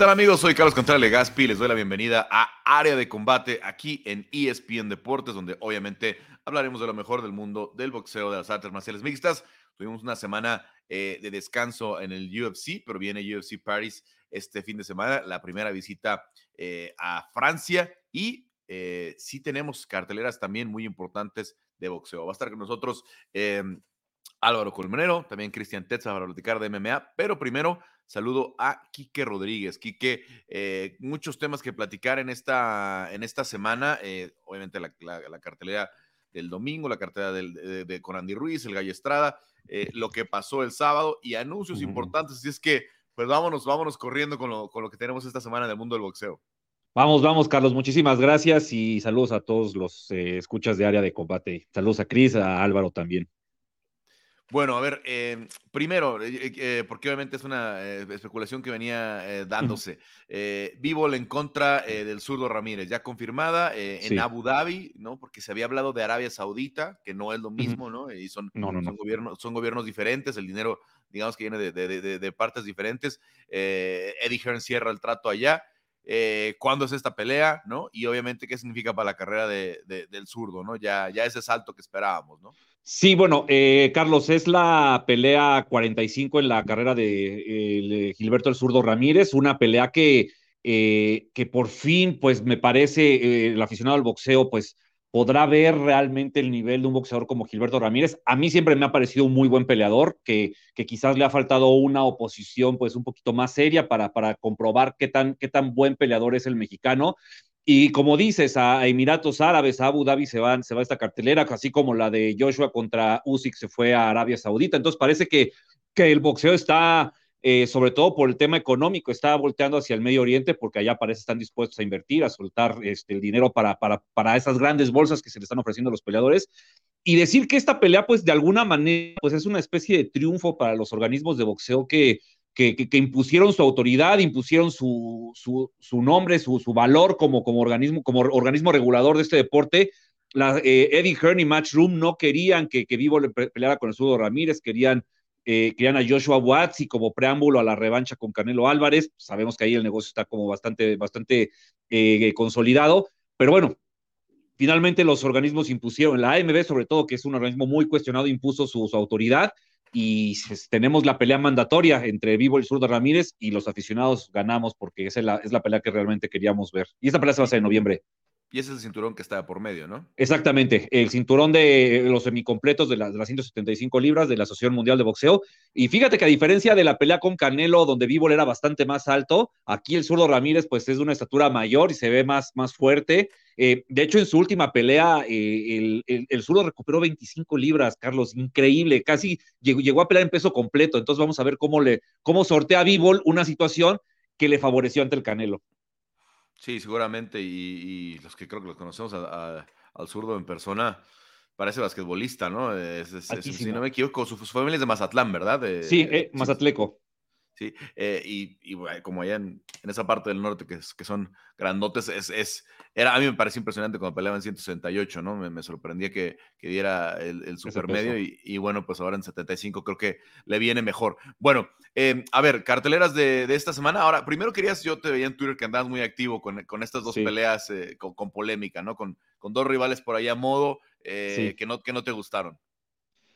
tal amigos? Soy Carlos Contreras Legaspi, les doy la bienvenida a Área de Combate aquí en ESPN Deportes, donde obviamente hablaremos de lo mejor del mundo del boxeo, de las artes marciales mixtas. Tuvimos una semana eh, de descanso en el UFC, pero viene UFC Paris este fin de semana, la primera visita eh, a Francia y eh, sí tenemos carteleras también muy importantes de boxeo. Va a estar con nosotros em, Álvaro Colmenero, también Cristian Tetza para platicar de MMA, pero primero saludo a Quique Rodríguez. Quique, eh, muchos temas que platicar en esta, en esta semana, eh, obviamente la, cartelera del domingo, la cartelera de, de, con Andy Ruiz, el Gallo Estrada, eh, lo que pasó el sábado y anuncios importantes, así es que pues vámonos, vámonos corriendo con lo, con lo que tenemos esta semana en el mundo del boxeo. Vamos, vamos, Carlos. Muchísimas gracias y saludos a todos los escuchas de área de combate. Saludos a Cris, a Álvaro también. Bueno, a ver, eh, primero, eh, eh, porque obviamente es una especulación que venía dándose. Vivo en contra del zurdo Ramírez, ya confirmada en Abu Dhabi, ¿no? Porque se había hablado de Arabia Saudita, que no es lo mismo, ¿no? Y son, Son, gobiernos, son gobiernos diferentes, el dinero, digamos que viene de, partes diferentes. Eddie Hearn cierra el trato allá. ¿Cuándo es esta pelea, no? Y obviamente, ¿qué significa para la carrera del zurdo, no? Ya, ya ese salto que esperábamos, ¿no? Sí, bueno, eh, Carlos, es la pelea 45 en la carrera de Gilberto el Zurdo Ramírez, una pelea que, eh, que por fin, pues me parece, eh, el aficionado al boxeo, pues podrá ver realmente el nivel de un boxeador como Gilberto Ramírez. A mí siempre me ha parecido un muy buen peleador, que, que quizás le ha faltado una oposición pues un poquito más seria para, para comprobar qué tan, qué tan buen peleador es el mexicano. Y como dices, a Emiratos Árabes, a Abu Dhabi se, van, se va esta cartelera, así como la de Joshua contra Usyk se fue a Arabia Saudita. Entonces parece que, que el boxeo está, eh, sobre todo por el tema económico, está volteando hacia el Medio Oriente porque allá parece están dispuestos a invertir, a soltar este, el dinero para, para, para esas grandes bolsas que se le están ofreciendo a los peleadores. Y decir que esta pelea, pues de alguna manera, pues es una especie de triunfo para los organismos de boxeo que que, impusieron su autoridad, impusieron su, su, nombre, su, valor como, como, organismo, como organismo regulador de este deporte. La, eh, Eddie Hearn y Matchroom no querían que, que Vivo peleara con el Sudo Ramírez, querían, eh, querían a Joshua Watts y como preámbulo a la revancha con Canelo Álvarez. Sabemos que ahí el negocio está como bastante, bastante eh, consolidado, pero bueno, finalmente los organismos impusieron, la AMB sobre todo, que es un organismo muy cuestionado, impuso su, su autoridad y tenemos la pelea mandatoria entre Vivo y Zurdo Ramírez y los aficionados ganamos porque esa es la, es la pelea que realmente queríamos ver. Y esta pelea se va a hacer en noviembre. Y ese es el cinturón que está por medio, ¿no? Exactamente, el cinturón de los semicompletos de, de las 175 libras de la Asociación Mundial de Boxeo. Y fíjate que a diferencia de la pelea con Canelo, donde Vivo era bastante más alto, aquí el zurdo Ramírez pues es de una estatura mayor y se ve más, más fuerte. Eh, de hecho, en su última pelea, eh, el, zurdo recuperó 25 libras, Carlos, increíble, casi llegó, llegó, a pelear en peso completo. Entonces vamos a ver cómo, le, cómo sortea a una situación que le favoreció ante el Canelo. Sí, seguramente. Y, los que creo que los conocemos al zurdo en persona, parece basquetbolista, ¿no? si no me equivoco, su, familia es de Mazatlán, ¿verdad? sí, eh, Mazatleco. Sí, eh, y, como allá en, esa parte del norte que, que son grandotes, es, es, era, a mí me parece impresionante cuando peleaba en 168, ¿no? Me, sorprendía que, que, diera el, el supermedio y, y, bueno, pues ahora en 75 creo que le viene mejor. Bueno, em, a ver, carteleras de, de, esta semana. Ahora, primero querías, yo te veía en Twitter que andabas muy activo con, con estas dos peleas eh, con, con, polémica, ¿no? Con, con dos rivales por allá a modo eh, que, no, que no te gustaron.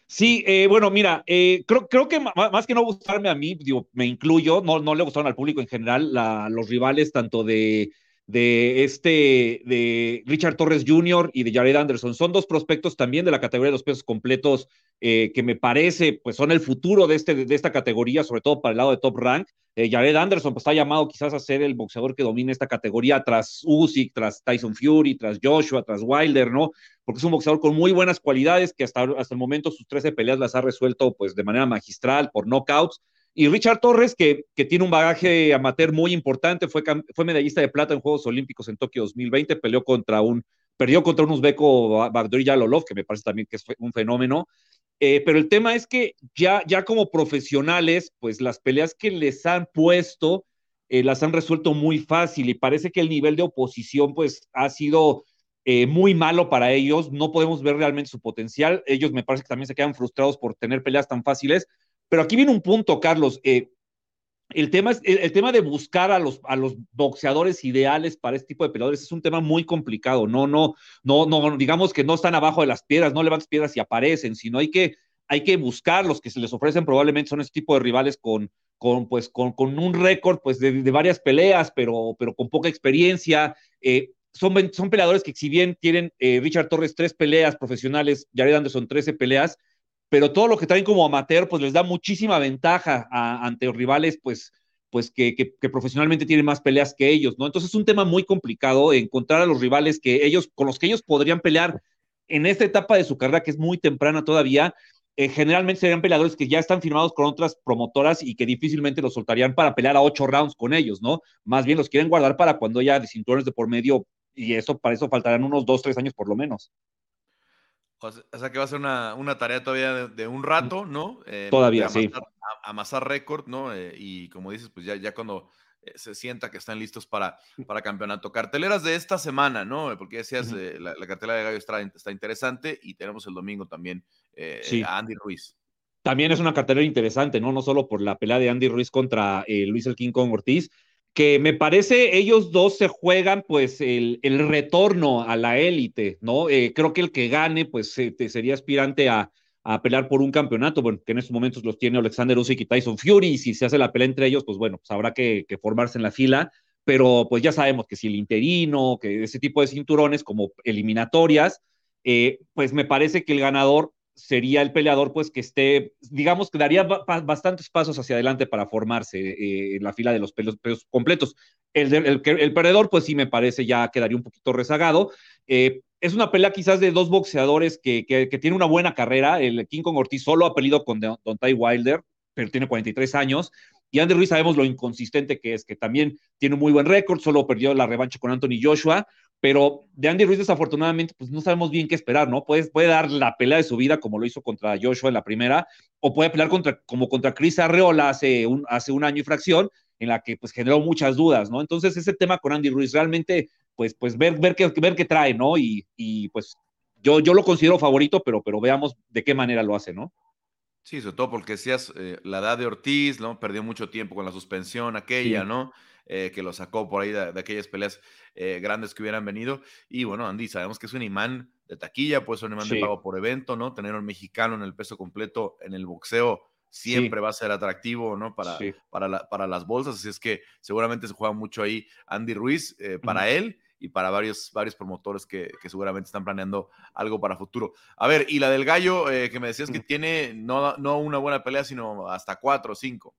Sí, eh, bueno, mira, eh, creo, que más que no gustarme a mí, me incluyo, no, no le gustaron al público en general los rivales tanto de, de este, de Richard Torres Jr. y de Jared Anderson. Son dos prospectos también de la categoría de los pesos completos eh, que me parece, pues son el futuro de, este, de esta categoría, sobre todo para el lado de top rank. Eh, Jared Anderson pues, está llamado quizás a ser el boxeador que domine esta categoría tras Usyk, tras Tyson Fury, tras Joshua, tras Wilder, ¿no? Porque es un boxeador con muy buenas cualidades que hasta, hasta el momento sus 13 peleas las ha resuelto pues de manera magistral por knockouts y Richard Torres, que, que tiene un bagaje amateur muy importante, fue, fue medallista de plata en Juegos Olímpicos en Tokio 2020, peleó contra un, perdió contra un uzbeco Bagdori Yalolov, que me parece también que es un fenómeno. Eh, pero el tema es que ya, ya como profesionales, pues las peleas que les han puesto eh, las han resuelto muy fácil y parece que el nivel de oposición pues ha sido eh, muy malo para ellos, no podemos ver realmente su potencial, ellos me parece que también se quedan frustrados por tener peleas tan fáciles, pero aquí viene un punto, Carlos. El tema, es, el, tema de buscar a los, a los boxeadores ideales para este tipo de peleadores es un tema muy complicado. No, no, no, no, digamos que no están abajo de las piedras, no levantas piedras y aparecen, sino hay que, hay que buscar los que se les ofrecen probablemente son este tipo de rivales con, con, pues, con, con un récord pues, de, de, varias peleas, pero, pero con poca experiencia. Eh, son, son peleadores que si bien tienen eh, Richard Torres tres peleas profesionales, Jared Anderson 13 peleas, pero todo lo que traen como amateur, pues les da muchísima ventaja a, ante rivales, pues, pues que, profesionalmente tienen más peleas que ellos, ¿no? Entonces es un tema muy complicado encontrar a los rivales que ellos, con los que ellos podrían pelear en esta etapa de su carrera, que es muy temprana todavía, eh, generalmente serían peleadores que ya están firmados con otras promotoras y que difícilmente los soltarían para pelear a ocho rounds con ellos, ¿no? Más bien los quieren guardar para cuando haya cinturones de por medio y eso para eso faltarán unos dos, tres años por lo menos. O sea que va a ser una, una tarea todavía de, de, un rato, ¿no? Eh, todavía, amasar, sí. amasar récord, ¿no? Eh, y como dices, pues ya, ya cuando eh, se sienta que están listos para, para campeonato. Carteleras de esta semana, ¿no? Porque decías, uh -huh. la, la, cartelera de Gallo está, está, interesante y tenemos el domingo también sí. a Andy Ruiz. También es una cartelera interesante, ¿no? No solo por la pelea de Andy Ruiz contra Luis el King Kong Ortiz, que me parece ellos dos se juegan pues el, el retorno a la élite, ¿no? Eh, creo que el que gane pues eh, sería aspirante a, a, pelear por un campeonato, bueno, que en estos momentos los tiene Alexander Usyk y Tyson Fury, y si se hace la pelea entre ellos, pues bueno, pues habrá que, que formarse en la fila, pero pues ya sabemos que si el interino, que ese tipo de cinturones como eliminatorias, eh, pues me parece que el ganador sería el peleador, pues que esté, digamos que daría bastantes pasos hacia adelante para formarse eh, en la fila de los pelos, pelos completos. El, el, el, perdedor, pues sí me parece ya quedaría un poquito rezagado. Eh, es una pelea quizás de dos boxeadores que, que, que, tiene una buena carrera. El King Kong Ortiz solo ha peleado con Don Ty Wilder, pero tiene 43 años. Y Andy Ruiz sabemos lo inconsistente que es, que también tiene un muy buen récord, solo perdió la revancha con Anthony Joshua, pero de Andy Ruiz desafortunadamente pues no sabemos bien qué esperar, ¿no? Puede, puede dar la pelea de su vida como lo hizo contra Joshua en la primera, o puede pelear contra, como contra Chris Arreola hace un, hace un año y fracción, en la que pues generó muchas dudas, ¿no? Entonces ese tema con Andy Ruiz realmente, pues, pues ver, ver, qué, ver qué trae, ¿no? Y, y pues yo, yo lo considero favorito, pero, pero veamos de qué manera lo hace, ¿no? Sí, sobre todo porque decías eh, la edad de Ortiz, ¿no? Perdió mucho tiempo con la suspensión aquella, sí. ¿no? Eh, que lo sacó por ahí de, de aquellas peleas eh, grandes que hubieran venido. Y bueno, Andy, sabemos que es un imán de taquilla, pues un imán sí. de pago por evento, ¿no? Tener un mexicano en el peso completo en el boxeo siempre sí. va a ser atractivo, ¿no? Para, sí. para, la, para, las bolsas, así es que seguramente se juega mucho ahí Andy Ruiz eh, para él y para varios, varios promotores que, que, seguramente están planeando algo para futuro. A ver, y la del gallo, eh, que me decías que tiene no, no una buena pelea, sino hasta cuatro o cinco.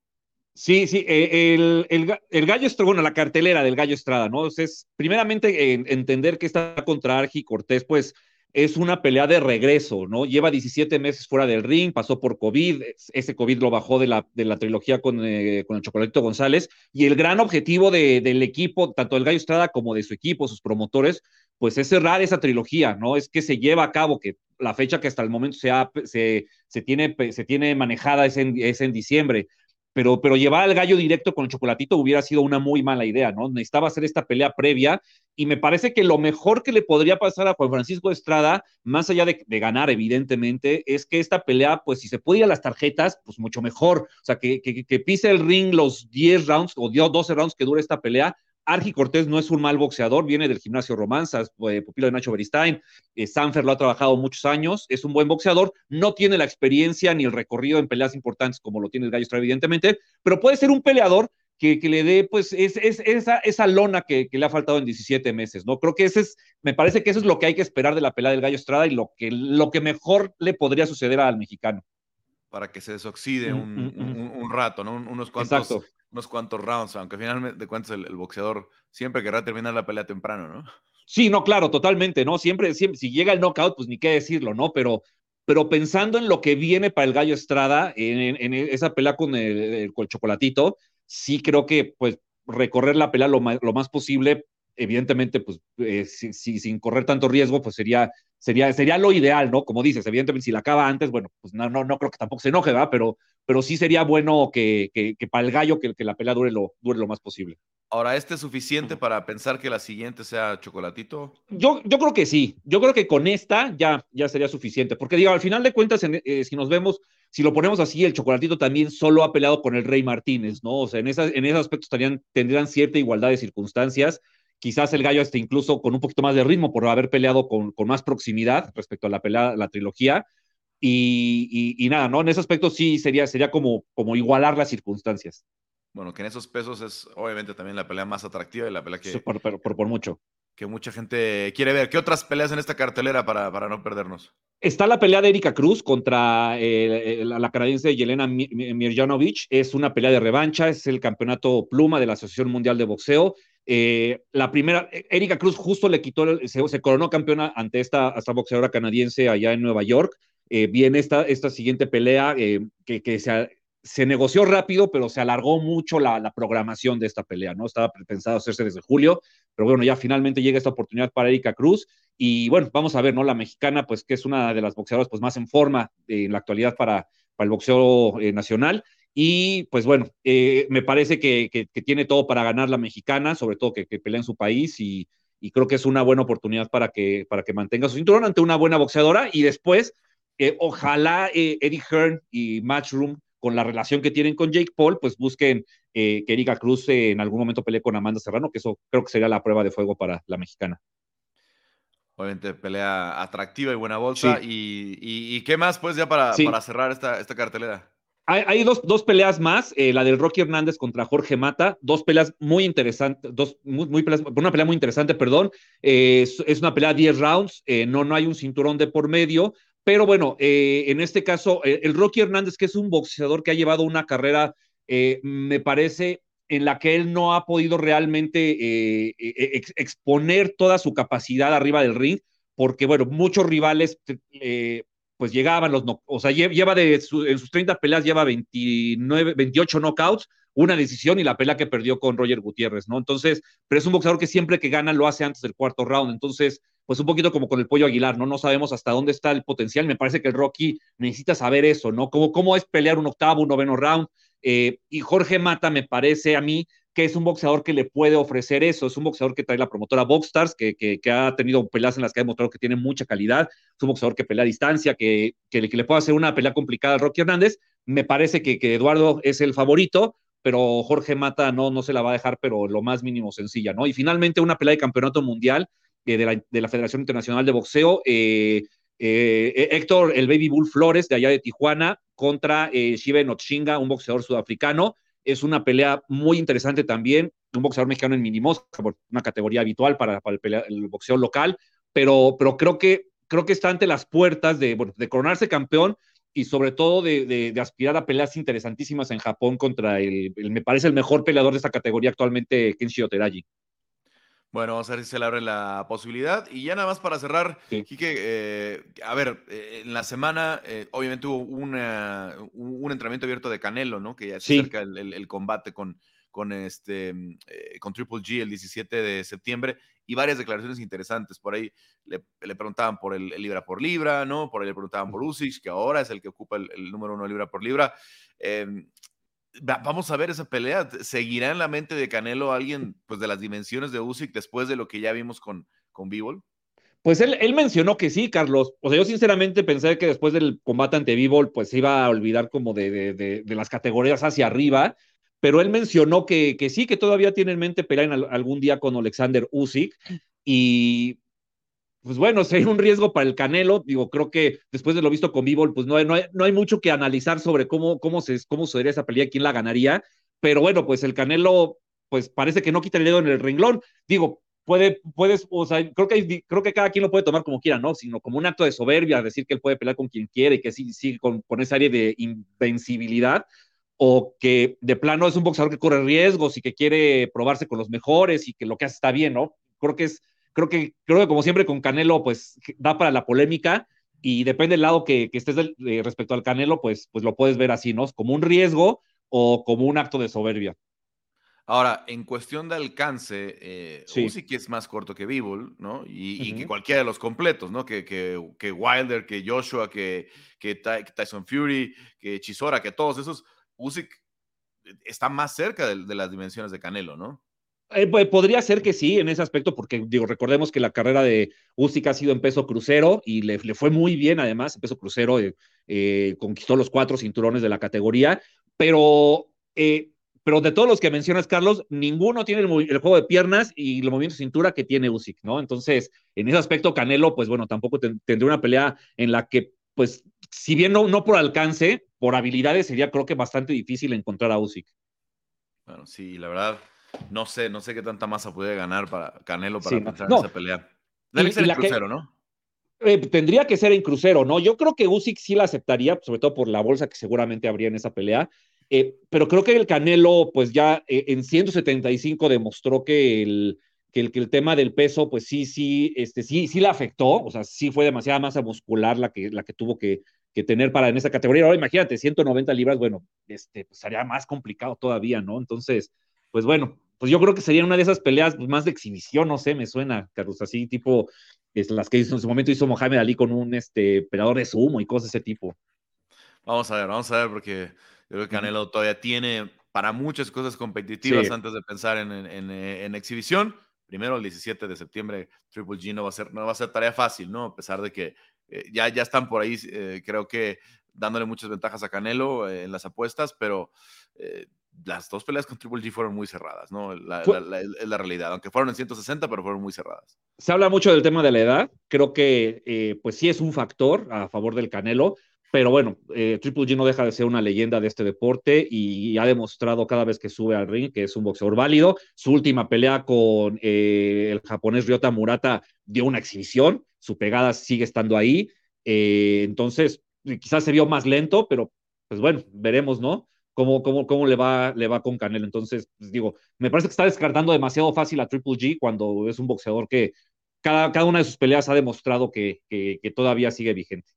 Sí, sí, eh, el, el, el, Gallo Estrada, bueno, la cartelera del Gallo Estrada, ¿no? Entonces, primeramente, eh, entender que está contra Argi Cortés, pues es una pelea de regreso, ¿no? Lleva 17 meses fuera del ring, pasó por COVID, ese COVID lo bajó de la, de la trilogía con, eh, con el Chocolatito González, y el gran objetivo de, del equipo, tanto del Gallo Estrada como de su equipo, sus promotores, pues es cerrar esa trilogía, ¿no? Es que se lleva a cabo, que la fecha que hasta el momento se, se, se, tiene, se tiene manejada es en, es en diciembre, pero, pero llevar al gallo directo con el chocolatito hubiera sido una muy mala idea, ¿no? Necesitaba hacer esta pelea previa y me parece que lo mejor que le podría pasar a Juan Francisco Estrada, más allá de, ganar, evidentemente, es que esta pelea, pues si se puede ir a las tarjetas, pues mucho mejor. O sea, que, que, pise el ring los 10 rounds o 12 rounds que dure esta pelea, Argi Cortés no es un mal boxeador, viene del gimnasio Romanzas, eh, pupilo de Nacho Beristain, eh, Sanfer lo ha trabajado muchos años, es un buen boxeador, no tiene la experiencia ni el recorrido en peleas importantes como lo tiene el Gallo Estrada, evidentemente, pero puede ser un peleador que, que le dé, pues, es, es, esa, esa lona que, que, le ha faltado en 17 meses, ¿no? Creo que ese es, me parece que eso es lo que hay que esperar de la pelea del Gallo Estrada y lo que, lo que mejor le podría suceder al mexicano. Para que se desoxide mm, un, mm, un, un, rato, ¿no? Unos cuantos Exacto unos cuantos rounds, aunque de cuentas el, el, boxeador siempre querrá terminar la pelea temprano, ¿no? Sí, no, claro, totalmente, ¿no? Siempre, siempre, si llega el knockout, pues ni qué decirlo, ¿no? Pero, pero pensando en lo que viene para el Gallo Estrada, en, en, en esa pelea con el, el, con el, Chocolatito, sí creo que, pues, recorrer la pelea lo más posible, evidentemente, pues, eh, si, si, sin correr tanto riesgo, pues sería, sería, sería lo ideal, ¿no? Como dices, evidentemente, si la acaba antes, bueno, pues no, no, no creo que tampoco se enoje, ¿verdad? Pero, pero sí sería bueno que, que, que para el gallo que, que, la pelea dure lo, dure lo más posible. Ahora, ¿este es suficiente para pensar que la siguiente sea chocolatito? Yo, yo creo que sí. Yo creo que con esta ya, ya sería suficiente. Porque digo, al final de cuentas, eh, si nos vemos, si lo ponemos así, el chocolatito también solo ha peleado con el Rey Martínez, ¿no? O sea, en, esa, en ese aspecto estarían, tendrían cierta igualdad de circunstancias. Quizás el gallo esté incluso con un poquito más de ritmo por haber peleado con, con más proximidad respecto a la pelea, la trilogía. Y, y, nada, ¿no? En ese aspecto sí sería, sería como, como igualar las circunstancias. Bueno, que en esos pesos es obviamente también la pelea más atractiva y la pelea que. por, por, por, mucho. Que mucha gente quiere ver. ¿Qué otras peleas en esta cartelera para, para no perdernos? Está la pelea de Erika Cruz contra eh, la, canadiense Yelena Mirjanovic. Es una pelea de revancha, es el campeonato pluma de la Asociación Mundial de Boxeo. Eh, la primera, Erika Cruz justo le quitó, se, se coronó campeona ante esta, esta boxeadora canadiense allá en Nueva York. Eh, viene esta, esta siguiente pelea eh, que, que se, se negoció rápido, pero se alargó mucho la, programación de esta pelea, ¿no? Estaba pensado hacerse desde julio, pero bueno, ya finalmente llega esta oportunidad para Erika Cruz y bueno, vamos a ver, ¿no? La mexicana, pues que es una de las boxeadoras pues más en forma en la actualidad para, para el boxeo eh, nacional y pues bueno, eh, me parece que, que, tiene todo para ganar la mexicana, sobre todo que, que pelea en su país y, y, creo que es una buena oportunidad para que, para que mantenga su cinturón ante una buena boxeadora y después, eh, ojalá Eddie Hearn y Matchroom con la relación que tienen con Jake Paul, pues busquen eh, que Erika Cruz eh, en algún momento pelee con Amanda Serrano, que eso creo que sería la prueba de fuego para la mexicana. Obviamente pelea atractiva y buena bolsa. Y, qué más, pues, ya para, para cerrar esta, esta cartelera? Hay, dos, dos, peleas más, eh, la del Rocky Hernández contra Jorge Mata, dos peleas muy interesantes, dos, muy, muy una pelea muy interesante, perdón, es, una pelea 10 rounds, no, no hay un cinturón de por medio, pero bueno, eh, en este caso, eh, el Rocky Hernández, que es un boxeador que ha llevado una carrera, eh, me parece, en la que él no ha podido realmente exponer toda su capacidad arriba del ring, porque bueno, muchos rivales pues llegaban los, no, o sea, lleva de en sus 30 peleas lleva 29, 28 knockouts, una decisión y la pelea que perdió con Roger Gutiérrez, ¿no? Entonces, pero es un boxeador que siempre que gana lo hace antes del cuarto round, entonces pues un poquito como con el pollo Aguilar, ¿no? No sabemos hasta dónde está el potencial. Me parece que el Rocky necesita saber eso, ¿no? Cómo, cómo es pelear un octavo, un noveno round. Eh, y Jorge Mata me parece a mí que es un boxeador que le puede ofrecer eso. Es un boxeador que trae la promotora Boxstars, que, que, ha tenido peleas en las que ha demostrado que tiene mucha calidad. Es un boxeador que pelea a distancia, que, que, le puede hacer una pelea complicada al Rocky Hernández. Me parece que, Eduardo es el favorito, pero Jorge Mata no, no se la va a dejar, pero lo más mínimo sencilla, ¿no? Y finalmente una pelea de campeonato mundial de, la, de, la, Federación Internacional de Boxeo, eh, eh, Héctor, el Baby Bull Flores, de allá de Tijuana, contra eh, Shiva Notshinga, un boxeador sudafricano. Es una pelea muy interesante también, un boxeador mexicano en minimos, una categoría habitual para, el, boxeo local, pero, pero creo, que, creo que está ante las puertas de, coronarse campeón y sobre todo de, aspirar a peleas interesantísimas en Japón contra el, el, me parece el mejor peleador de esta categoría actualmente, Kenshi Oteraji. Bueno, vamos a ver si se le abre la posibilidad. Y ya nada más para cerrar, sí. eh, a ver, eh, en la semana eh, obviamente hubo una, un entrenamiento abierto de Canelo, ¿no? Que ya se sí. acerca el, el, el, combate con, con, este, eh, con Triple G el 17 de septiembre y varias declaraciones interesantes. Por ahí le, le preguntaban por el, el, libra por libra, ¿no? Por ahí le preguntaban por Usyk, que ahora es el que ocupa el, número uno libra por libra. Vamos a ver esa pelea. ¿Seguirá en la mente de Canelo alguien pues, de las dimensiones de Usyk después de lo que ya vimos con, con Bivol? Pues él, él, mencionó que sí, Carlos. O sea, yo sinceramente pensé que después del combate ante Bivol, pues se iba a olvidar como de, de, de, de, las categorías hacia arriba. Pero él mencionó que, que sí, que todavía tiene en mente pelear en algún día con Alexander Usyk. Y pues bueno, sería un riesgo para el Canelo. Digo, creo que después de lo visto con Bivol, pues no hay, no no hay mucho que analizar sobre cómo, cómo, se, cómo sería esa pelea, quién la ganaría. Pero bueno, pues el Canelo, pues parece que no quita el dedo en el renglón. Digo, puede, puedes, o sea, creo que, creo que cada quien lo puede tomar como quiera, ¿no? Sino como un acto de soberbia, decir que él puede pelear con quien quiere y que sí, sí, con, con esa área de invencibilidad o que de plano es un boxeador que corre riesgos y que quiere probarse con los mejores y que lo que hace está bien, ¿no? Creo que es creo que, creo que como siempre con Canelo, pues da para la polémica y depende del lado que, que estés de, respecto al Canelo, pues, pues lo puedes ver así, ¿no? Como un riesgo o como un acto de soberbia. Ahora, en cuestión de alcance, eh, sí. Usyk es más corto que Bivol, ¿no? Y, uh -huh. y, que cualquiera de los completos, ¿no? Que, que, que Wilder, que Joshua, que, que, Tyson Fury, que Chisora, que todos esos, Usyk está más cerca de, de las dimensiones de Canelo, ¿no? Eh, podría ser que sí, en ese aspecto, porque digo, recordemos que la carrera de Usyk ha sido en peso crucero y le, le fue muy bien, además, en peso crucero eh, eh, conquistó los cuatro cinturones de la categoría, pero, pero de todos los que mencionas, Carlos, ninguno tiene el, juego de piernas y el movimiento de cintura que tiene Usyk, ¿no? Entonces, en ese aspecto, Canelo, pues bueno, tampoco tendría una pelea en la que, pues, si bien no, no por alcance, por habilidades sería creo que bastante difícil encontrar a Usyk. Bueno, sí, la verdad no sé, no sé qué tanta masa puede ganar para Canelo para pensar en esa pelea. Debe ser en crucero, ¿no? Eh, tendría que ser en crucero, ¿no? Yo creo que Usyk sí la aceptaría, sobre todo por la bolsa que seguramente habría en esa pelea. Eh, pero creo que el Canelo, pues ya eh, en 175 demostró que el, que el, que el tema del peso, pues sí, sí, este, sí, sí la afectó. O sea, sí fue demasiada masa muscular la que, la que tuvo que, que tener para en esa categoría. Ahora imagínate, 190 libras, bueno, este, pues sería más complicado todavía, ¿no? Entonces, pues bueno, pues yo creo que sería una de esas peleas más de exhibición, no sé, me suena, Carlos, así tipo es, las que hizo en su momento hizo Mohamed Ali con un este, operador de sumo y cosas de ese tipo. Vamos a ver, vamos a ver, porque yo creo que Canelo todavía tiene para muchas cosas competitivas antes de pensar en, en, exhibición. Primero, el 17 de septiembre, Triple G no va a ser, no va a ser tarea fácil, ¿no? A pesar de que eh, ya, ya están por ahí, eh, creo que dándole muchas ventajas a Canelo eh, en las apuestas, pero las dos peleas con Triple G fueron muy cerradas, ¿no? La, es la realidad, aunque fueron en 160, pero fueron muy cerradas. Se habla mucho del tema de la edad, creo que eh, pues sí es un factor a favor del Canelo, pero bueno, eh, Triple G no deja de ser una leyenda de este deporte y, ha demostrado cada vez que sube al ring que es un boxeador válido. Su última pelea con eh, el japonés Ryota Murata dio una exhibición, su pegada sigue estando ahí, entonces quizás se vio más lento, pero pues bueno, veremos, ¿no? Cómo, cómo, cómo le, va, le va con Canelo. Entonces, pues, digo, me parece que está descartando demasiado fácil a Triple G cuando es un boxeador que cada, cada una de sus peleas ha demostrado que, que, todavía sigue vigente.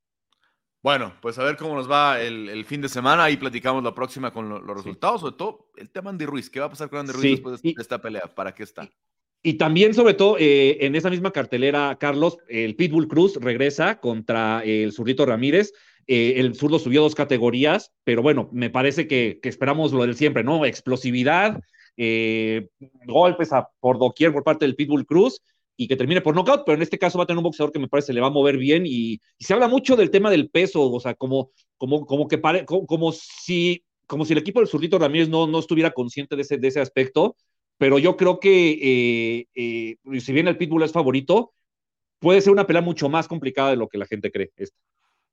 Bueno, pues a ver cómo nos va el, fin de semana. Ahí platicamos la próxima con los resultados, sobre todo el tema Andy Ruiz. ¿Qué va a pasar con Andy Ruiz después de esta pelea? ¿Para qué está? Y, también, sobre todo, eh, en esa misma cartelera, Carlos, el Pitbull Cruz regresa contra el Zurrito Ramírez. Eh, el zurdo subió dos categorías, pero bueno, me parece que, esperamos lo del siempre, ¿no? Explosividad, eh, golpes por doquier por parte del Pitbull Cruz y que termine por knockout, pero en este caso va a tener un boxeador que me parece le va a mover bien y, se habla mucho del tema del peso, o sea, como, como, como que pare, como, si, como si el equipo del zurdito Ramírez no, no estuviera consciente de ese, de ese aspecto, pero yo creo que eh, si bien el Pitbull es favorito, puede ser una pelea mucho más complicada de lo que la gente cree.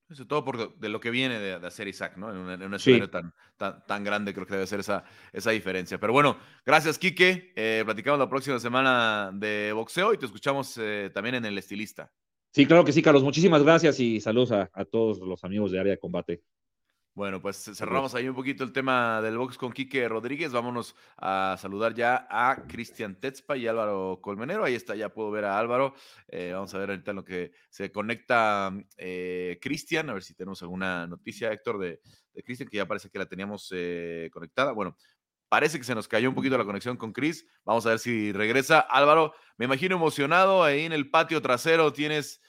Sobre todo por de lo que viene de, hacer Isaac, ¿no? En un, escenario tan, tan, grande, creo que debe ser esa, esa diferencia. Pero bueno, gracias, Quique. Eh, platicamos la próxima semana de boxeo y te escuchamos eh, también en El Estilista. Sí, claro que sí, Carlos. Muchísimas gracias y saludos a, a todos los amigos de Área de Combate. Bueno, pues cerramos ahí un poquito el tema del box con Quique Rodríguez. Vámonos a saludar ya a Cristian Tetzpa y Álvaro Colmenero. Ahí está, ya puedo ver a Álvaro. Eh, vamos a ver ahorita en lo que se conecta eh, Cristian, a ver si tenemos alguna noticia, Héctor, de, Cristian, que ya parece que la teníamos eh, conectada. Bueno, parece que se nos cayó un poquito la conexión con Cris. Vamos a ver si regresa. Álvaro, me imagino emocionado ahí en el patio trasero. Tienes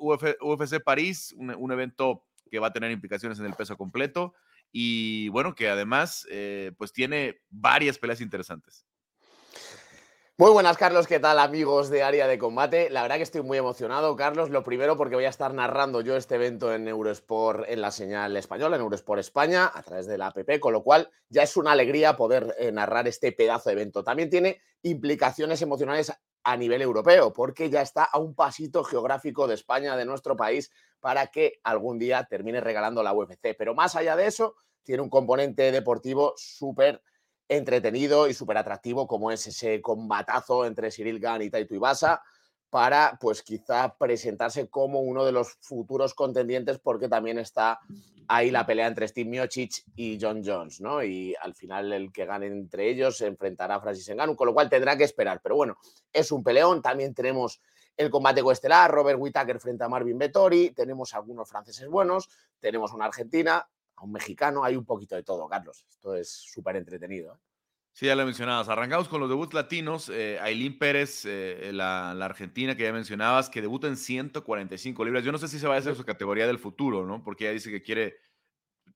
UFC, París, un evento que va a tener implicaciones en el peso completo y bueno, que además eh, pues tiene varias peleas interesantes. Muy buenas, Carlos. ¿Qué tal, amigos de Área de Combate? La verdad que estoy muy emocionado, Carlos. Lo primero porque voy a estar narrando yo este evento en Eurosport en la señal española, en Eurosport España, a través de la APP, con lo cual ya es una alegría poder eh, narrar este pedazo de evento. También tiene implicaciones emocionales a nivel europeo, porque ya está a un pasito geográfico de España, de nuestro país, para que algún día termine regalando la UFC. Pero más allá de eso, tiene un componente deportivo súper entretenido y súper atractivo, como es ese combatazo entre Cyril Gane y Taito Ibasa, para pues quizá presentarse como uno de los futuros contendientes, porque también está ahí la pelea entre Steve Miocic y John Jones, ¿no? Y al final el que gane entre ellos se enfrentará a Francis Ngannou, con lo cual tendrá que esperar. Pero bueno, es un peleón. También tenemos el combate coestelar, Robert Whittaker frente a Marvin Vettori, tenemos algunos franceses buenos, tenemos una argentina, a un mexicano, hay un poquito de todo, Carlos. Esto es súper entretenido. ¿eh? Sí, ya lo mencionabas. Arrancamos con los debuts latinos. Eh, Aileen Pérez, eh, la, argentina que ya mencionabas, que debuta en 145 libras. Yo no sé si se va a hacer su categoría del futuro, ¿no? Porque ella dice que quiere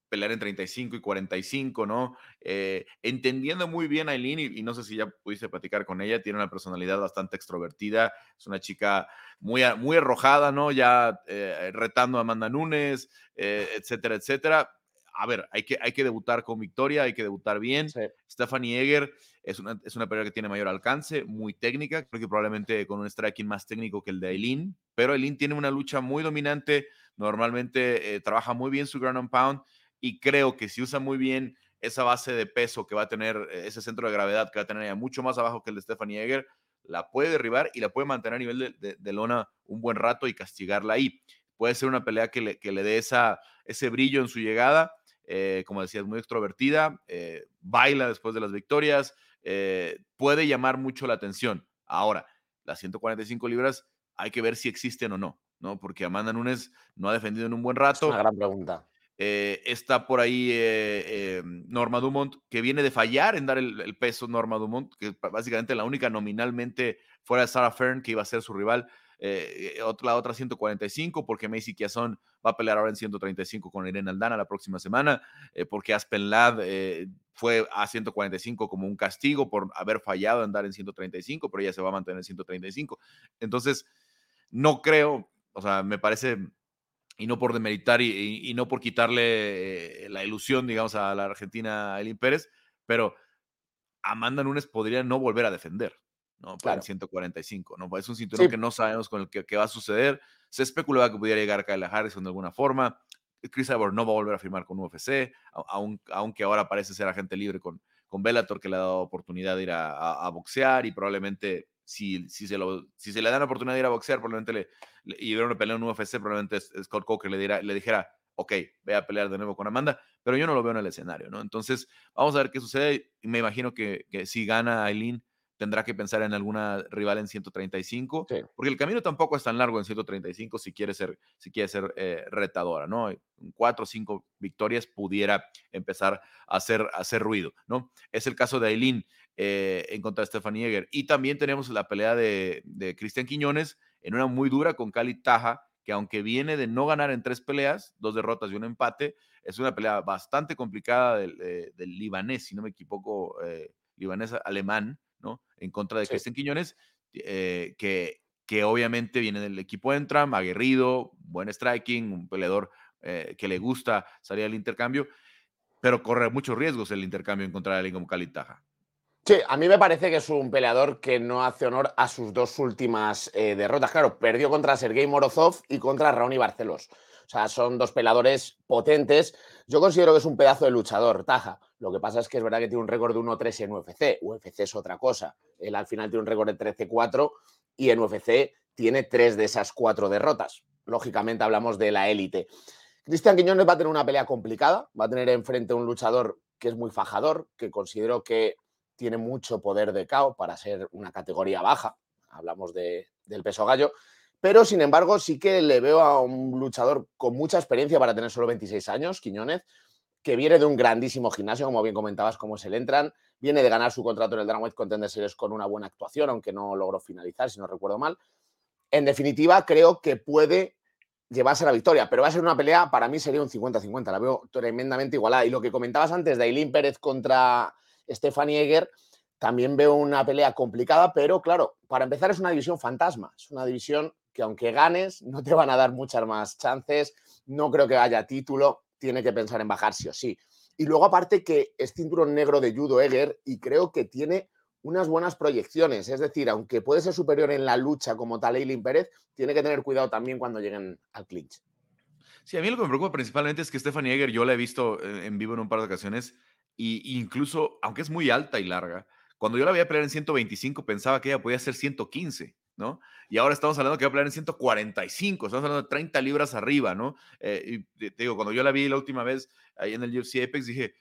pelear en 35 y 45, ¿no? Eh, entendiendo muy bien a Eileen, y, no sé si ya pudiste platicar con ella, tiene una personalidad bastante extrovertida, es una chica muy, muy arrojada, ¿no? Ya eh, retando a Amanda Nunes, eh, etcétera, etcétera. A ver, hay que, hay que debutar con victoria, hay que debutar bien. Stephanie Eger es una, es una que tiene mayor alcance, muy técnica, creo que probablemente con un striking más técnico que el de Eileen, pero Eileen tiene una lucha muy dominante, normalmente trabaja muy bien su ground and pound y creo que si usa muy bien esa base de peso que va a tener, eh, ese centro de gravedad que va a tener ya mucho más abajo que el de Stephanie Eger, la puede derribar y la puede mantener a nivel de, lona un buen rato y castigarla ahí. Puede ser una pelea que le, que le dé esa, ese brillo en su llegada, eh, como decías, muy extrovertida, eh, baila después de las victorias, puede llamar mucho la atención. Ahora, las 145 libras hay que ver si existen o no, ¿no? Porque Amanda Nunes no ha defendido en un buen rato. Es una gran pregunta. Eh, está por ahí eh, eh, Norma Dumont, que viene de fallar en dar el, peso Norma Dumont, que básicamente la única nominalmente fuera de Sarah Fern que iba a ser su rival. la otra 145, porque Macy Kiazón va a pelear ahora en 135 con Irene Aldana la próxima semana, porque Aspen Ladd fue a 145 como un castigo por haber fallado en dar en 135, pero ella se va a mantener en 135. Entonces, no creo, o sea, me parece y no por demeritar y, no por quitarle eh, la ilusión, digamos, a la Argentina Elin Pérez, pero Amanda Nunes podría no volver a defender, ¿no? Para el 145, ¿no? Es un cinturón que no sabemos con el que, va a suceder. Se especulaba que pudiera llegar Kyle Harrison de alguna forma. Chris Cyborg no va a volver a firmar con UFC, aunque ahora parece ser agente libre con, con Bellator, que le ha dado oportunidad de ir a boxear y probablemente si, si, se lo, si se le da la oportunidad de ir a boxear, probablemente le, y ver una pelea en UFC, probablemente Scott Coker le, le dijera, ok, ve a pelear de nuevo con Amanda, pero yo no lo veo en el escenario, ¿no? Entonces, vamos a ver qué sucede. Me imagino que, que si gana Aileen, tendrá que pensar en alguna rival en 135, porque el camino tampoco es tan largo en 135 si quiere ser, si quiere ser eh, retadora, ¿no? Cuatro o cinco victorias pudiera empezar a hacer, a hacer ruido, ¿no? Es el caso de Aileen eh, en contra de Stephanie Eger. Y también tenemos la pelea de, de Cristian Quiñones en una muy dura con Cali Taja, que aunque viene de no ganar en tres peleas, dos derrotas y un empate, es una pelea bastante complicada del, eh, libanés, si no me equivoco, libanés alemán, ¿no? En contra de Cristian Quiñones, eh, que, que obviamente viene del equipo Entram, aguerrido, buen striking, un peleador eh, que le gusta salir al intercambio, pero corre muchos riesgos el intercambio en contra de alguien como Calitaja. Sí, a mí me parece que es un peleador que no hace honor a sus dos últimas eh, derrotas. Claro, perdió contra Sergei Morozov y contra Raoni Barcelos. O sea, son dos peleadores potentes. Yo considero que es un pedazo de luchador, Taja. Lo que pasa es que es verdad que tiene un récord de 1-3 en UFC. UFC es otra cosa. Él al final tiene un récord de 13-4 y en UFC tiene tres de esas cuatro derrotas. Lógicamente hablamos de la élite. Cristian Quiñones va a tener una pelea complicada. Va a tener enfrente un luchador que es muy fajador, que considero que tiene mucho poder de KO para ser una categoría baja. Hablamos del peso gallo pero sin embargo sí que le veo a un luchador con mucha experiencia para tener solo 26 años, Quiñones, que viene de un grandísimo gimnasio, como bien comentabas, como se le entran, viene de ganar su contrato en el Dynamite Contender Series con una buena actuación, aunque no logró finalizar, si no recuerdo mal. En definitiva, creo que puede llevarse la victoria, pero va a ser una pelea, para mí sería un 50-50, la veo tremendamente igualada. Y lo que comentabas antes de Aileen Pérez contra Stephanie Eger, también veo una pelea complicada, pero claro, para empezar es una división fantasma, es una división que aunque ganes, no te van a dar muchas más chances. No creo que haya título, tiene que pensar en bajar sí o sí. Y luego, aparte, que es cinturón negro de judo Eger y creo que tiene unas buenas proyecciones. Es decir, aunque puede ser superior en la lucha como tal Eileen Pérez, tiene que tener cuidado también cuando lleguen al clinch. Sí, a mí lo que me preocupa principalmente es que Stephanie Eger yo la he visto eh, en vivo en un par de ocasiones y incluso, aunque es muy alta y larga, cuando yo la veía pelear en 125 pensaba que ella podía ser 115. ¿no? Y ahora estamos hablando que va a pelear en 145, estamos hablando de 30 libras arriba, ¿no? Eh, y te digo, cuando yo la vi la última vez ahí en el UFC Apex, dije,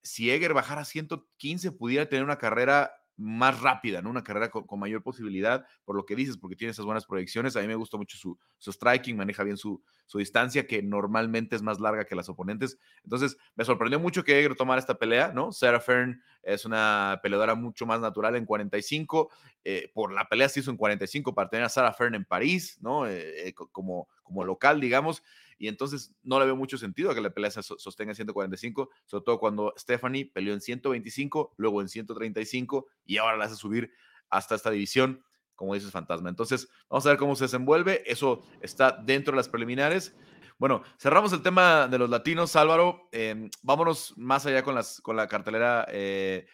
si Eger bajara a 115, pudiera tener una carrera más rápida, ¿no? Una carrera con, mayor posibilidad, por lo que dices, porque tiene esas buenas proyecciones. A mí me gusta mucho su, su striking, maneja bien su, su, distancia, que normalmente es más larga que las oponentes. Entonces, me sorprendió mucho que Eger tomara esta pelea, ¿no? Sarah Fern es una peleadora mucho más natural en 45. Eh, por la pelea se hizo en 45 para tener a Sarah Fern en París, ¿no? Eh, eh, como, como local, digamos, y entonces no le veo mucho sentido a que la pelea se sostenga en 145, sobre todo cuando Stephanie peleó en 125, luego en 135 y ahora la hace subir hasta esta división, como dices, fantasma. Entonces, vamos a ver cómo se desenvuelve. Eso está dentro de las preliminares. Bueno, cerramos el tema de los latinos, Álvaro. Em, vámonos más allá con, las, con la cartelera. Eh,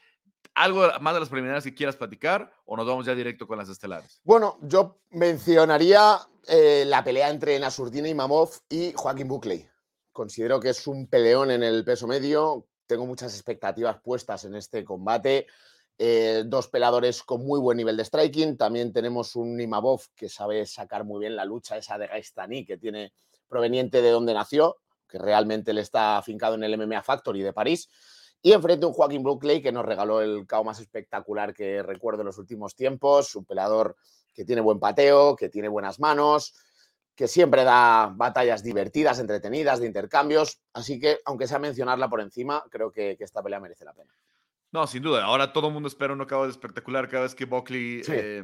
¿Algo más de las preliminares que quieras platicar o nos vamos ya directo con las estelares? Bueno, yo mencionaría eh, la pelea entre Nasurdina Imamov y Joaquín Buckley. Considero que es un peleón en el peso medio. Tengo muchas expectativas puestas en este combate. Eh, dos peladores con muy buen nivel de striking. También tenemos un Imamov que sabe sacar muy bien la lucha esa de Gaistani que tiene proveniente de donde nació, que realmente le está afincado en el MMA Factory de París. Y enfrente un Joaquín Buckley que nos regaló el KO más espectacular que recuerdo en los últimos tiempos. Un pelador que tiene buen pateo, que tiene buenas manos, que siempre da batallas divertidas, entretenidas, de intercambios. Así que, aunque sea mencionarla por encima, creo que, esta pelea merece la pena. No, sin duda. Ahora todo el mundo espera un KO espectacular cada vez que Buckley eh,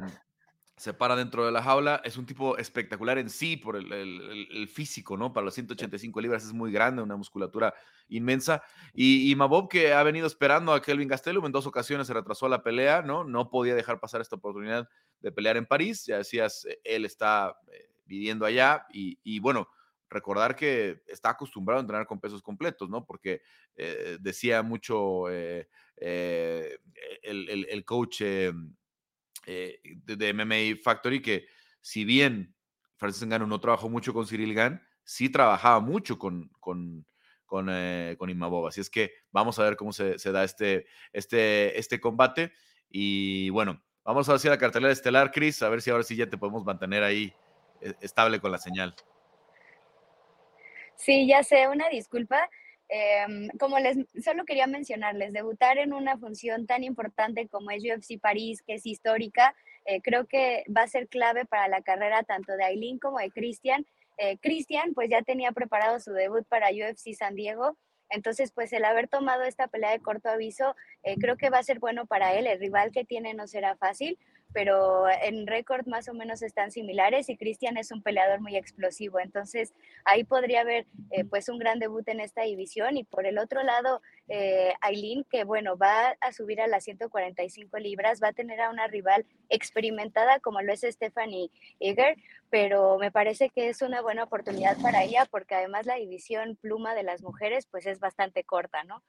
se para dentro de la jaula. Es un tipo espectacular en sí por el, físico, ¿no? Para los 185 libras es muy grande, una musculatura inmensa. Y, y Mabob, que ha venido esperando a Kelvin Gastelum, en dos ocasiones se retrasó la pelea, ¿no? No podía dejar pasar esta oportunidad de pelear en París. Ya decías, eh, él está eh, viviendo allá y, bueno, recordar que está acostumbrado a entrenar con pesos completos, ¿no? Porque eh, decía mucho el, el, coach eh, de, MMA Factory que si bien Francis Ngannou no trabajó mucho con Cyril Gann, sí trabajaba mucho con, con, con, eh, Así es que vamos a ver cómo se, da este, este, este combate. Y bueno, vamos a hacer la cartelera estelar, Chris, a ver si ahora sí ya te podemos mantener ahí eh, estable con la señal. Sí, ya sé, una disculpa. Em, como les solo quería mencionarles, debutar en una función tan importante como es UFC París, que es histórica, eh, creo que va a ser clave para la carrera tanto de Aileen como de Cristian. Eh, Cristian pues ya tenía preparado su debut para UFC San Diego, entonces pues el haber tomado esta pelea de corto aviso eh, creo que va a ser bueno para él, el rival que tiene no será fácil, pero en récord más o menos están similares y Cristian es un peleador muy explosivo, entonces ahí podría haber eh, pues un gran debut en esta división y por el otro lado eh, Aileen que bueno va a subir a las 145 libras, va a tener a una rival experimentada como lo es Stephanie Eger, pero me parece que es una buena oportunidad para ella porque además la división pluma de las mujeres pues es bastante corta, ¿no?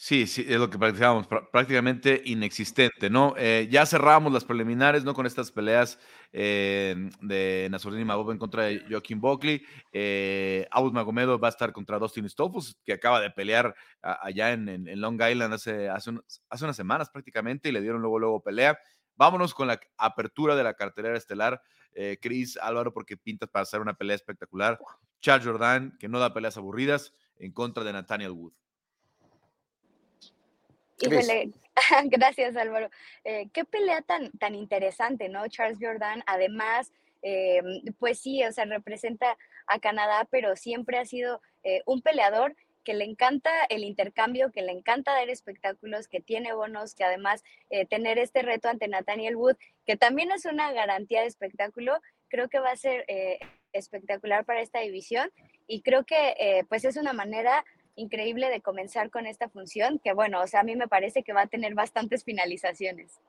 Sí, sí, es lo que practicábamos, prácticamente inexistente, ¿no? Eh, ya cerramos las preliminares, ¿no? Con estas peleas eh, de Nasruddin Magomedov en contra de Joaquín Buckley. Eh, Abus Magomedo va a estar contra Dustin Stolfus, que acaba de pelear allá en, Long Island hace, hace, hace, unas semanas prácticamente y le dieron luego, luego pelea. Vámonos con la apertura de la cartelera estelar. Eh, Chris, Álvaro, porque pintas para hacer una pelea espectacular. Charles Jordan, que no da peleas aburridas, en contra de Nathaniel Wood. Gracias Álvaro. Eh, qué pelea tan, tan interesante, ¿no? Charles Jordan, además, eh, pues sí, o sea, representa a Canadá, pero siempre ha sido eh, un peleador que le encanta el intercambio, que le encanta dar espectáculos, que tiene bonos, que además tener este reto ante Nathaniel Wood, que también es una garantía de espectáculo, creo que va a ser espectacular para esta división y creo que pues es una manera increíble de comenzar con esta función, que bueno, o sea, a mí me parece que va a tener bastantes finalizaciones.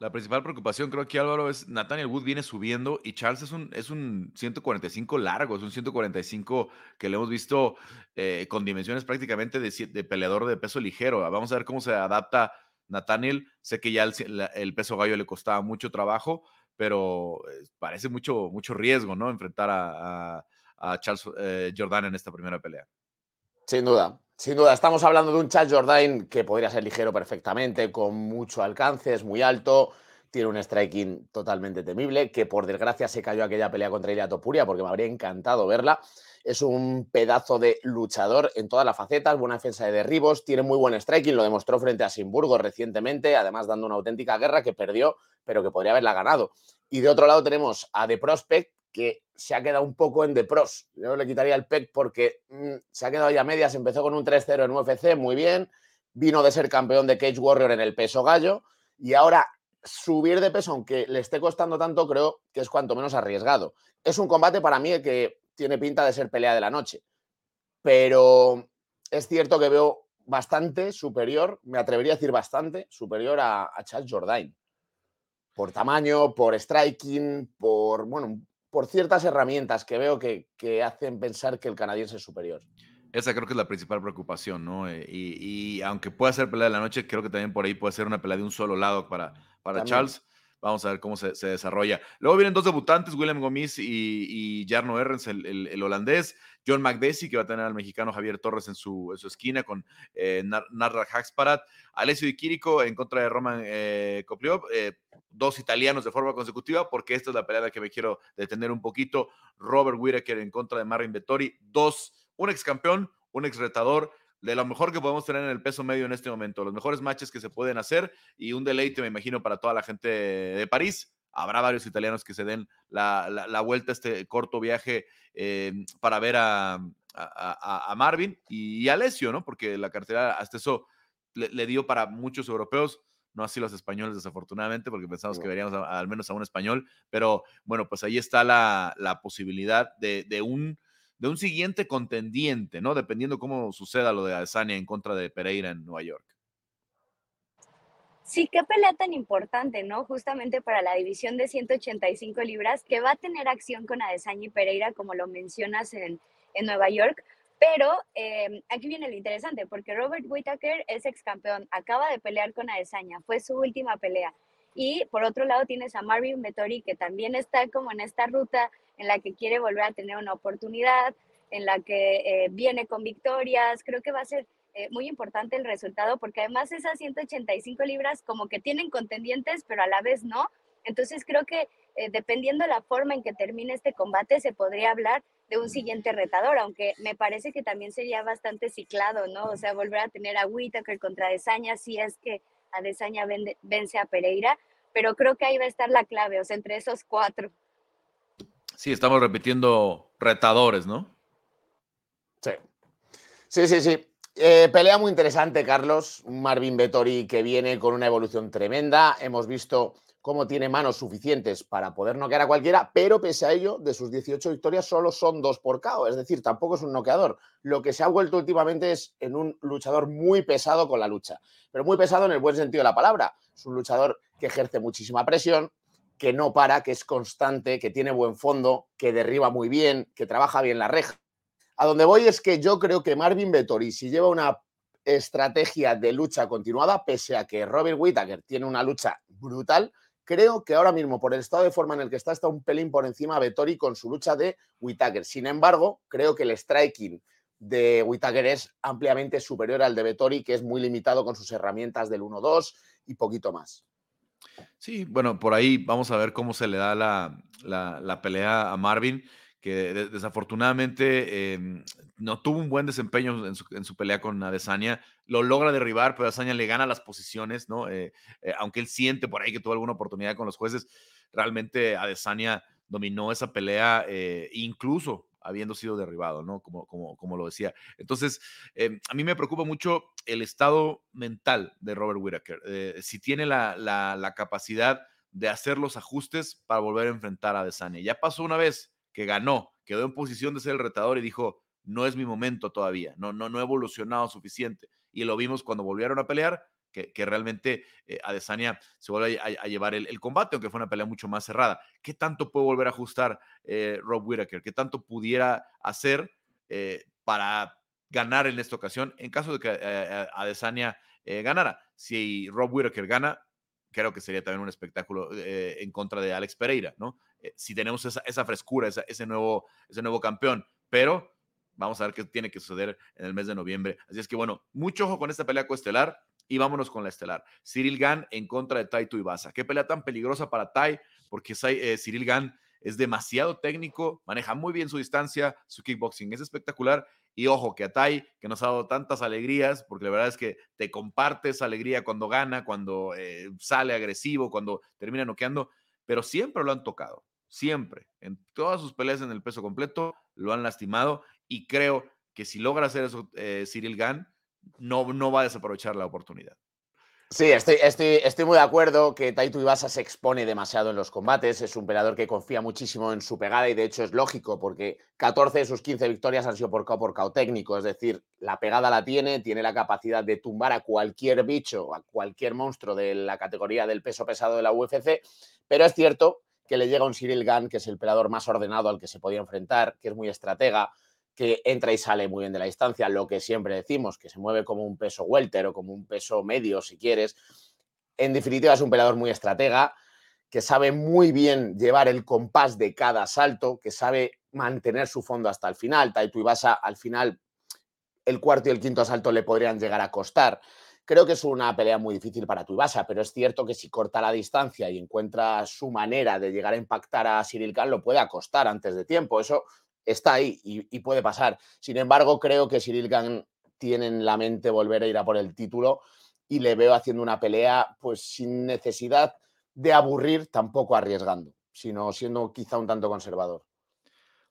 La principal preocupación, creo que Álvaro, es Nathaniel Wood viene subiendo y Charles es un, es un 145 largo, es un 145 que le hemos visto eh, con dimensiones prácticamente de, peleador de peso ligero. Vamos a ver cómo se adapta Nathaniel. Sé que ya el, peso gallo le costaba mucho trabajo, pero eh, parece mucho, mucho riesgo, ¿no? Enfrentar a, Charles eh, Jordan en esta primera pelea. Sin duda, sin duda. Estamos hablando de un Chad Jordan que podría ser ligero perfectamente, con mucho alcance, es muy alto, tiene un striking totalmente temible, que por desgracia se cayó aquella pelea contra Ilia Topuria porque me habría encantado verla. Es un pedazo de luchador en todas las facetas, buena defensa de derribos, tiene muy buen striking, lo demostró frente a Simburgo recientemente, además dando una auténtica guerra que perdió, pero que podría haberla ganado. Y de otro lado tenemos a The Prospect, que se ha quedado un poco en The Pros. Yo le quitaría el PEC porque mm, se ha quedado ya medias. Empezó con un 3-0 en UFC, muy bien. Vino de ser campeón de Cage Warrior en el peso gallo. Y ahora subir de peso, aunque le esté costando tanto, creo que es cuanto menos arriesgado. Es un combate para mí que tiene pinta de ser pelea de la noche. Pero es cierto que veo bastante superior, me atrevería a decir bastante superior a, Charles Jourdain. Por tamaño, por striking, por, bueno, por ciertas herramientas que veo que, que hacen pensar que el canadiense es superior. Esa creo que es la principal preocupación, ¿no? Eh, y, aunque pueda ser pelea de la noche, creo que también por ahí puede ser una pelea de un solo lado para, para Charles. Vamos a ver cómo se, desarrolla. Luego vienen dos debutantes, William Gomis y, y Jarno Errens, el, holandés. John McDessie, que va a tener al mexicano Javier Torres en su, su esquina con eh, Narra Haxparat. Alessio Di Quirico en contra de Roman eh. Eh, dos italianos de forma consecutiva, porque esta es la pelea que me quiero detener un poquito. Robert Whittaker en contra de Marvin Vettori. Dos, un ex campeón, un ex retador de lo mejor que podemos tener en el peso medio en este momento, los mejores matches que se pueden hacer y un deleite, me imagino, para toda la gente de París. Habrá varios italianos que se den la, vuelta a este corto viaje eh, para ver a, a, Marvin y, a Alessio, ¿no? Porque la cartera hasta eso le, dio para muchos europeos, no así los españoles, desafortunadamente, porque pensamos que veríamos al menos a un español, pero bueno, pues ahí está la, posibilidad de, de un de un siguiente contendiente, ¿no? Dependiendo cómo suceda lo de Adesanya en contra de Pereira en Nueva York. Sí, qué pelea tan importante, ¿no? Justamente para la división de 185 libras, que va a tener acción con Adesanya y Pereira, como lo mencionas en, en Nueva York. Pero em, aquí viene lo interesante, porque Robert Whittaker es ex campeón, acaba de pelear con Adesanya, fue su última pelea. Y por otro lado tienes a Marvin Vettori, que también está como en esta ruta en la que quiere volver a tener una oportunidad, en la que eh, viene con victorias. Creo que va a ser eh, muy importante el resultado, porque además esas 185 libras como que tienen contendientes, pero a la vez no. Entonces creo que eh, dependiendo la forma en que termine este combate, se podría hablar de un siguiente retador, aunque me parece que también sería bastante ciclado, ¿no? O sea, volver a tener a Whitaker contra Desaña si es que Adesanya vence a Pereira, pero creo que ahí va a estar la clave, o sea, entre esos cuatro. Sí, estamos repitiendo retadores, ¿no? Sí. Sí, sí, sí. Eh, pelea muy interesante, Carlos. Un Marvin Vettori que viene con una evolución tremenda. Hemos visto cómo tiene manos suficientes para poder noquear a cualquiera, pero pese a ello, de sus 18 victorias solo son dos por KO, es decir, tampoco es un noqueador. Lo que se ha vuelto últimamente es en un luchador muy pesado con la lucha, pero muy pesado en el buen sentido de la palabra. Es un luchador que ejerce muchísima presión, que no para, que es constante, que tiene buen fondo, que derriba muy bien, que trabaja bien la reja. A donde voy es que yo creo que Marvin Vettori, si lleva una estrategia de lucha continuada, pese a que Robert Whittaker tiene una lucha brutal, Creo que ahora mismo, por el estado de forma en el que está, está un pelín por encima de Vettori con su lucha de Whitaker. Sin embargo, creo que el striking de Whitaker es ampliamente superior al de Vettori, que es muy limitado con sus herramientas del 1-2 y poquito más. Sí, bueno, por ahí vamos a ver cómo se le da la, la pelea a Marvin que desafortunadamente em, no tuvo un buen desempeño en su, pelea con Adesanya. Lo logra derribar, pero Adesanya le gana las posiciones, ¿no? Eh, eh, aunque él siente por ahí que tuvo alguna oportunidad con los jueces, realmente Adesanya dominó esa pelea, eh, incluso habiendo sido derribado, ¿no? Como, como, como lo decía. Entonces, em, a mí me preocupa mucho el estado mental de Robert Whittaker. si tiene la, la, la capacidad de hacer los ajustes para volver a enfrentar a Adesanya. Ya pasó una vez, que ganó, quedó en posición de ser el retador y dijo, no es mi momento todavía, no, no, no he evolucionado suficiente. Y lo vimos cuando volvieron a pelear, que, realmente eh, Adesanya se vuelve a, llevar el, combate, aunque fue una pelea mucho más cerrada. ¿Qué tanto puede volver a ajustar eh, Rob Whittaker? ¿Qué tanto pudiera hacer eh, para ganar en esta ocasión en caso de que Adesanya ganara? Si Rob Whittaker gana, creo que sería también un espectáculo en contra de Alex Pereira, ¿no? Eh, si tenemos esa, frescura, ese, nuevo, campeón. Pero vamos a ver qué tiene que suceder en el mes de noviembre. Así es que bueno, mucho ojo con esta pelea coestelar y vámonos con la estelar. Cyril Gann en contra de Tai Tuivasa. Qué pelea tan peligrosa para Tai, porque eh, Cyril Gann es demasiado técnico, maneja muy bien su distancia, su kickboxing es espectacular. Y ojo, que a Tai, que nos ha dado tantas alegrías, porque la verdad es que te comparte esa alegría cuando gana, cuando eh, sale agresivo, cuando termina noqueando, pero siempre lo han tocado siempre, en todas sus peleas en el peso completo, lo han lastimado y creo que si logra hacer eso eh, Cyril Gann, no, no va a desaprovechar la oportunidad. Sí, estoy, estoy, estoy muy de acuerdo que Taito Ibasa se expone demasiado en los combates. Es un peleador que confía muchísimo en su pegada y de hecho es lógico porque 14 de sus 15 victorias han sido por KO por KO técnico. Es decir, la pegada la tiene, tiene la capacidad de tumbar a cualquier bicho, a cualquier monstruo de la categoría del peso pesado de la UFC. Pero es cierto que le llega un Cyril Gann, que es el peleador más ordenado al que se podía enfrentar, que es muy estratega, que entra y sale muy bien de la distancia, lo que siempre decimos, que se mueve como un peso welter o como un peso medio, si quieres. En definitiva, es un peleador muy estratega, que sabe muy bien llevar el compás de cada salto, que sabe mantener su fondo hasta el final. Taito Ibasa, al final, el cuarto y el quinto asalto le podrían llegar a costar. Creo que es una pelea muy difícil para Tuibasa, pero es cierto que si corta la distancia y encuentra su manera de llegar a impactar a Cyril Khan, lo puede acostar antes de tiempo. Eso está ahí y, puede pasar. Sin embargo, creo que Cyril Khan tiene en la mente volver a ir a por el título y le veo haciendo una pelea pues sin necesidad de aburrir, tampoco arriesgando, sino siendo quizá un tanto conservador.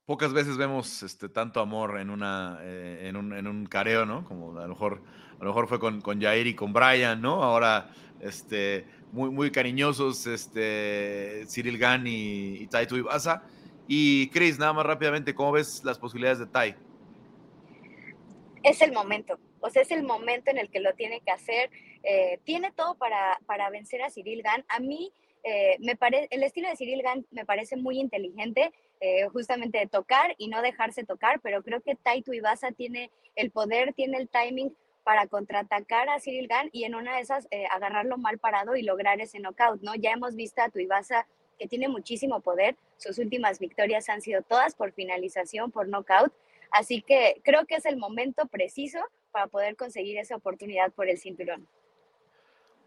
Pocas veces vemos este, tanto amor en, una, eh, en, un, en, un, careo, ¿no? Como a lo mejor, a lo mejor fue con, con Jair y con Brian, ¿no? Ahora, este, muy, muy cariñosos, este, Cyril Gann y, y Taito Ibasa. Y Chris, nada más rápidamente, ¿cómo ves las posibilidades de Tai? Es el momento, o sea, es el momento en el que lo tiene que hacer. Eh, tiene todo para, para, vencer a Cyril Gann. A mí, eh, me parece, el estilo de Cyril Gann me parece muy inteligente, eh, justamente de tocar y no dejarse tocar, pero creo que Tai Tuivasa tiene el poder, tiene el timing para contraatacar a Cyril Gann y en una de esas agarrarlo mal parado y lograr ese knockout, ¿no? Ya hemos visto a Tuivasa que tiene muchísimo poder. Sus últimas victorias han sido todas por finalización, por knockout. Así que creo que es el momento preciso para poder conseguir esa oportunidad por el cinturón.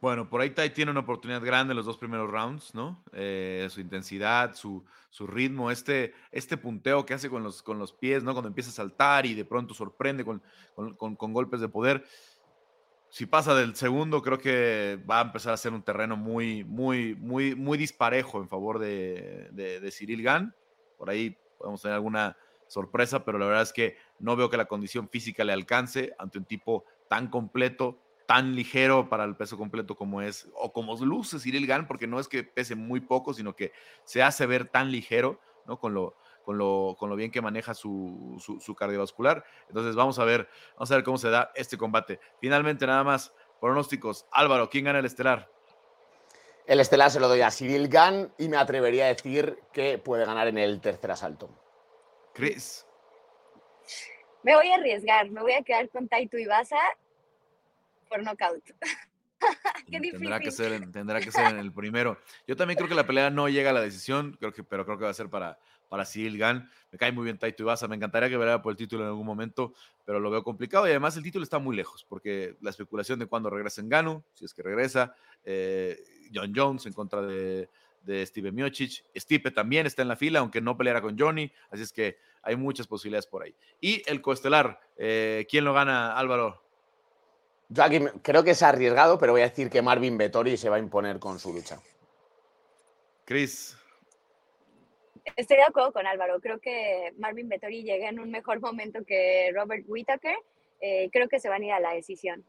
Bueno, por ahí Tai tiene una oportunidad grande en los dos primeros rounds, ¿no? Eh, su intensidad, su, su, ritmo, este, este punteo que hace con los, con los pies, ¿no? Cuando empieza a saltar y de pronto sorprende con, con, con golpes de poder si pasa del segundo, creo que va a empezar a ser un terreno muy, muy, muy, muy disparejo en favor de, de, Cyril Gann. Por ahí podemos tener alguna sorpresa, pero la verdad es que no veo que la condición física le alcance ante un tipo tan completo, tan ligero para el peso completo como es, o como luce Cyril Gann, porque no es que pese muy poco, sino que se hace ver tan ligero, ¿no? Con lo, con lo, con lo bien que maneja su, su, cardiovascular. Entonces vamos a ver, vamos a ver cómo se da este combate. Finalmente, nada más, pronósticos. Álvaro, ¿quién gana el estelar? El estelar se lo doy a Cyril Gann y me atrevería a decir que puede ganar en el tercer asalto. Chris. Me voy a arriesgar, me voy a quedar con Taito Ibasa por nocaut. Qué difícil. Tendrá que, ser, tendrá que ser en el primero. Yo también creo que la pelea no llega a la decisión, creo que, pero creo que va a ser para, para Gann. Me cae muy bien Taito Ibasa. Me encantaría que vea por el título en algún momento, pero lo veo complicado. Y además el título está muy lejos, porque la especulación de cuándo regresa en Gano, si es que regresa, eh, John Jones en contra de, de Steve Miocic. Stipe también está en la fila, aunque no peleara con Johnny. Así es que hay muchas posibilidades por ahí. Y el coestelar, eh, ¿quién lo gana, Álvaro? Yo aquí creo que es arriesgado, pero voy a decir que Marvin Vettori se va a imponer con su lucha. Chris. Estoy de acuerdo con Álvaro. Creo que Marvin Vettori llega en un mejor momento que Robert Whittaker. Eh, creo que se van a ir a la decisión.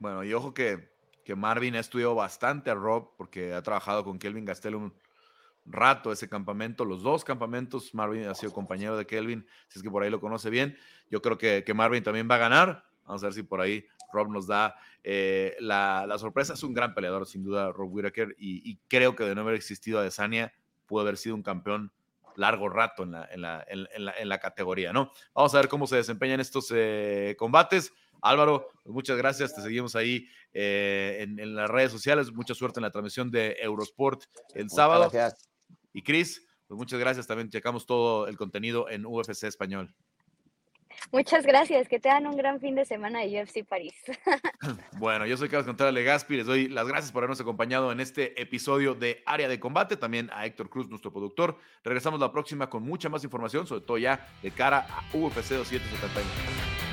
Bueno, y ojo que, que Marvin ha estudiado bastante a Rob porque ha trabajado con Kelvin Gastel un rato ese campamento, los dos campamentos. Marvin ha sido compañero de Kelvin, si es que por ahí lo conoce bien. Yo creo que, que Marvin también va a ganar. Vamos a ver si por ahí Rob nos da eh, la, la, sorpresa. Es un gran peleador, sin duda, Rob Whittaker, y, y, creo que de no haber existido Adesanya, pudo haber sido un campeón largo rato en la, en la, en la, en la categoría, ¿no? Vamos a ver cómo se desempeñan estos eh, combates. Álvaro, pues muchas gracias, te seguimos ahí eh, en, las redes sociales, mucha suerte en la transmisión de Eurosport el sábado. Gracias. Y Cris, pues muchas gracias, también checamos todo el contenido en UFC Español. Muchas gracias, que te dan un gran fin de semana de UFC París. Bueno, yo soy Carlos Contreras Legaspi, les doy las gracias por habernos acompañado en este episodio de Área de Combate, también a Héctor Cruz, nuestro productor. Regresamos la próxima con mucha más información, sobre todo ya de cara a UFC 271.